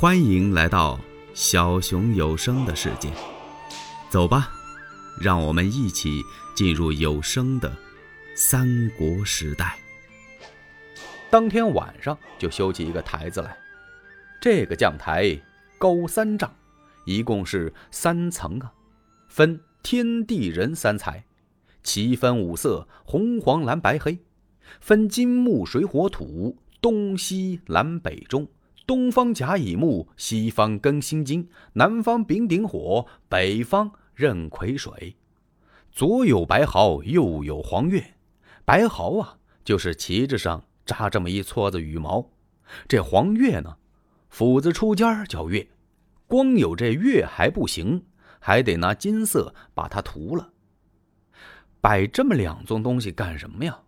欢迎来到小熊有声的世界，走吧，让我们一起进入有声的三国时代。当天晚上就修起一个台子来，这个将台高三丈，一共是三层啊，分天地人三才，其分五色，红黄蓝白黑，分金木水火土，东西南北中。东方甲乙木，西方庚辛金，南方丙丁火，北方壬癸水。左有白毫，右有黄月。白毫啊，就是旗帜上扎这么一撮子羽毛。这黄月呢，斧子出尖叫月。光有这月还不行，还得拿金色把它涂了。摆这么两宗东西干什么呀？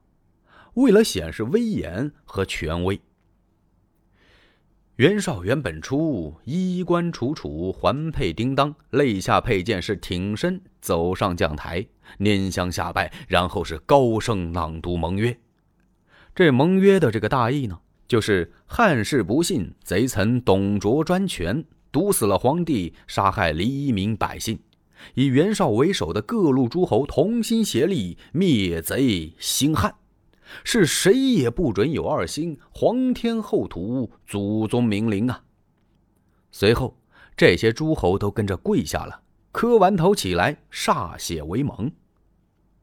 为了显示威严和权威。袁绍原本出衣冠楚楚，环佩叮当，肋下佩剑，是挺身走上讲台，拈香下拜，然后是高声朗读盟约。这盟约的这个大意呢，就是汉室不信，贼臣董卓专权，毒死了皇帝，杀害黎民百姓，以袁绍为首的各路诸侯同心协力灭贼兴汉。是谁也不准有二心，皇天厚土，祖宗明灵啊！随后，这些诸侯都跟着跪下了，磕完头起来，歃血为盟。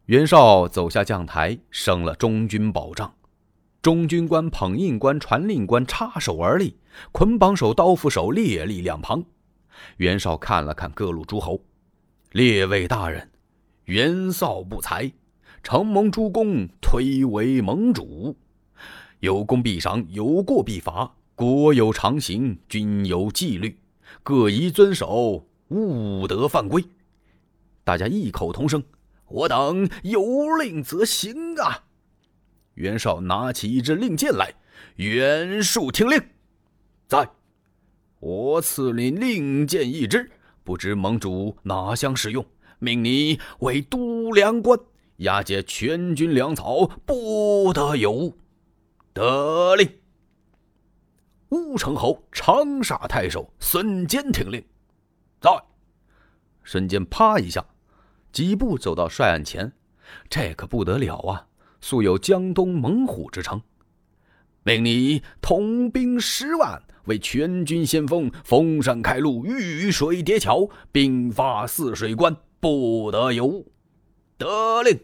袁绍走下将台，升了中军保障。中军官、捧印官、传令官插手而立，捆绑手、刀斧手列立两旁。袁绍看了看各路诸侯，列位大人，袁绍不才。承蒙诸公推为盟主，有功必赏，有过必罚。国有常刑，军有纪律，各宜遵守，勿得犯规。大家异口同声：“我等有令则行啊！”袁绍拿起一支令箭来，袁术听令，在，我赐你令箭一支，不知盟主哪厢使用，命你为都梁官。押解全军粮草，不得有误。得令。乌程侯长沙太守孙坚听令，在。孙坚啪一下，几步走到帅案前，这可不得了啊！素有江东猛虎之称，命你统兵十万，为全军先锋，封山开路，遇水叠桥，兵发泗水关，不得有误。得令。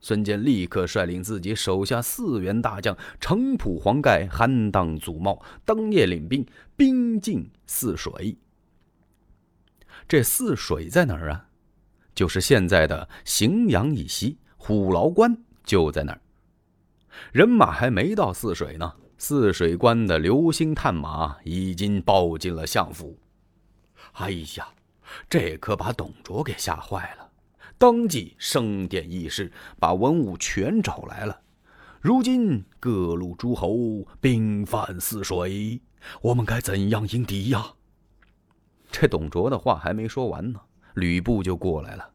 孙坚立刻率领自己手下四员大将，程普黄盖，酣当祖茂，当夜领兵，兵进泗水。这泗水在哪儿啊？就是现在的荥阳以西，虎牢关就在那儿。人马还没到泗水呢，泗水关的流星探马已经报进了相府。哎呀，这可把董卓给吓坏了。当即升殿议事，把文武全找来了。如今各路诸侯兵犯泗水，我们该怎样迎敌呀？这董卓的话还没说完呢，吕布就过来了。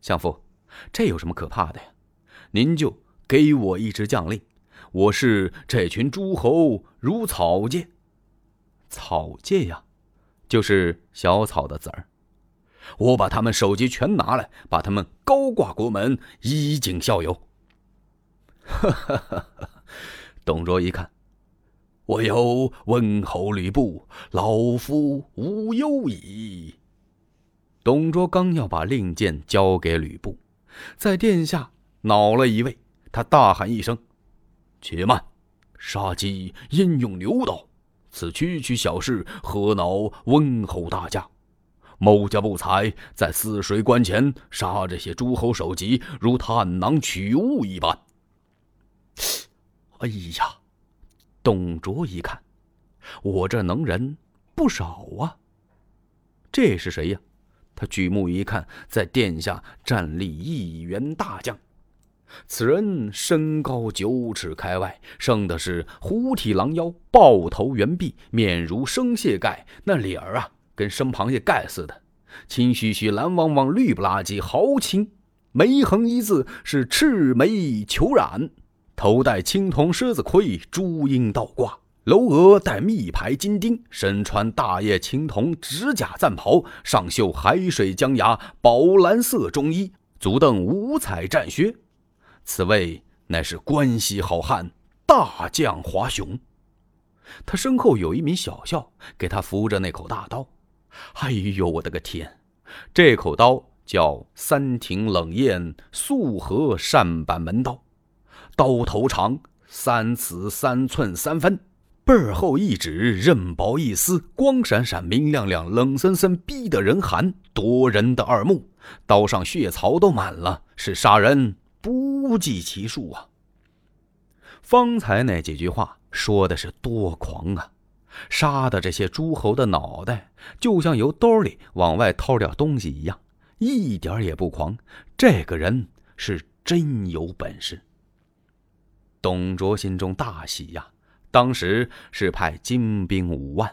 相父，这有什么可怕的呀？您就给我一支将令，我是这群诸侯如草芥。草芥呀，就是小草的籽儿。我把他们首级全拿来，把他们高挂国门，以儆效尤。哈哈哈！董卓一看，我有温侯吕布，老夫无忧矣。董卓刚要把令箭交给吕布，在殿下恼了一位，他大喊一声：“且慢！杀鸡焉用牛刀？此区区小事，何恼温侯大驾？”某家不才，在泗水关前杀这些诸侯首级，如探囊取物一般。哎呀，董卓一看，我这能人不少啊。这是谁呀？他举目一看，在殿下站立一员大将。此人身高九尺开外，生的是虎体狼腰，豹头猿臂，面如生蟹盖，那脸儿啊。跟生螃蟹盖似的，青须须、蓝汪汪、绿不拉几，豪情。眉横一字是赤眉虬髯，头戴青铜狮子盔，朱缨倒挂，楼额戴密牌金钉，身穿大叶青铜指甲战袍，上绣海水江崖宝蓝色中衣，足蹬五彩战靴。此位乃是关西好汉大将华雄。他身后有一名小校，给他扶着那口大刀。哎呦，我的个天！这口刀叫三庭冷艳素和扇板门刀，刀头长三尺三寸三分，背儿厚一指，刃薄一丝，光闪闪，明亮亮，冷森森，逼得人寒，夺人的耳目。刀上血槽都满了，是杀人不计其数啊！方才那几句话说的是多狂啊！杀的这些诸侯的脑袋，就像由兜里往外掏点东西一样，一点也不狂。这个人是真有本事。董卓心中大喜呀，当时是派精兵五万，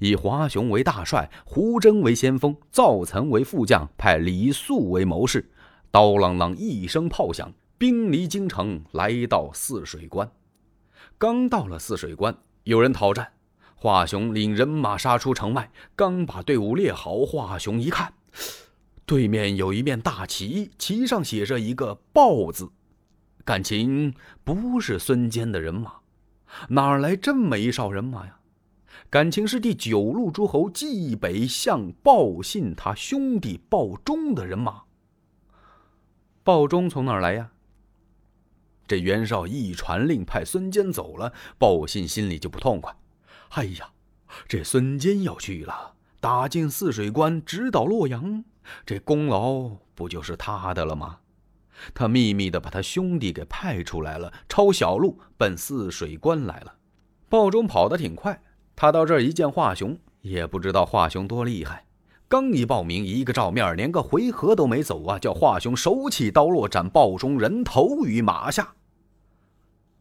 以华雄为大帅，胡征为先锋，赵岑为副将，派李肃为谋士。刀啷啷一声炮响，兵离京城，来到泗水关。刚到了泗水关，有人讨战。华雄领人马杀出城外，刚把队伍列好，华雄一看，对面有一面大旗，旗上写着一个“豹”字，感情不是孙坚的人马，哪来这么一哨人马呀？感情是第九路诸侯冀北向报信他兄弟鲍忠的人马。鲍忠从哪儿来呀？这袁绍一传令派孙坚走了，鲍信心里就不痛快。哎呀，这孙坚要去了，打进泗水关，直捣洛阳，这功劳不就是他的了吗？他秘密的把他兄弟给派出来了，抄小路奔泗水关来了。鲍忠跑得挺快，他到这儿一见华雄，也不知道华雄多厉害，刚一报名，一个照面，连个回合都没走啊，叫华雄手起刀落，斩鲍忠人头于马下。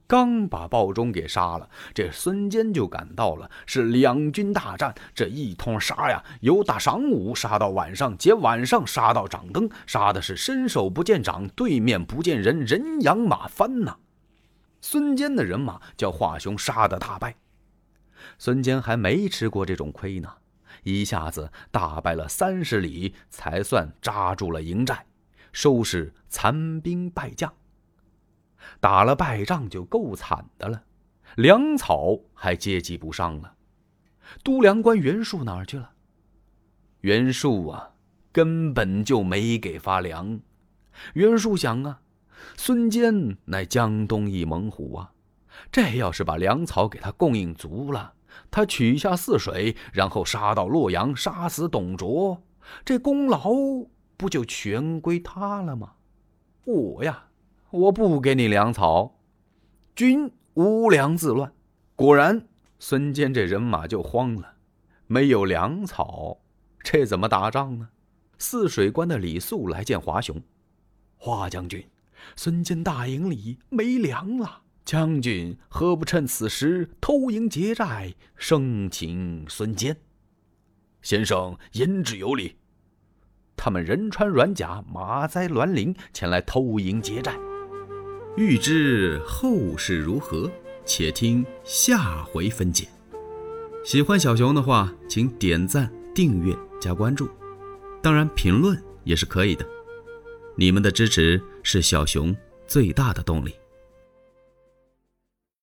刚把鲍忠给杀了，这孙坚就赶到了。是两军大战，这一通杀呀，由打晌午杀到晚上，接晚上杀到掌灯，杀的是伸手不见掌，对面不见人，人仰马翻呐。孙坚的人马叫华雄杀的大败，孙坚还没吃过这种亏呢，一下子大败了三十里，才算扎住了营寨，收拾残兵败将。打了败仗就够惨的了，粮草还接济不上了。都粮官袁术哪儿去了？袁术啊，根本就没给发粮。袁术想啊，孙坚乃江东一猛虎啊，这要是把粮草给他供应足了，他取下泗水，然后杀到洛阳，杀死董卓，这功劳不就全归他了吗？我呀。我不给你粮草，军无粮自乱。果然，孙坚这人马就慌了，没有粮草，这怎么打仗呢？泗水关的李肃来见华雄，华将军，孙坚大营里没粮了，将军何不趁此时偷营劫寨，生擒孙坚？先生言之有理。他们人穿软甲，马栽銮铃，前来偷营劫寨。欲知后事如何，且听下回分解。喜欢小熊的话，请点赞、订阅、加关注，当然评论也是可以的。你们的支持是小熊最大的动力。